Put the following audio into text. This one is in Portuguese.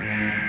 Música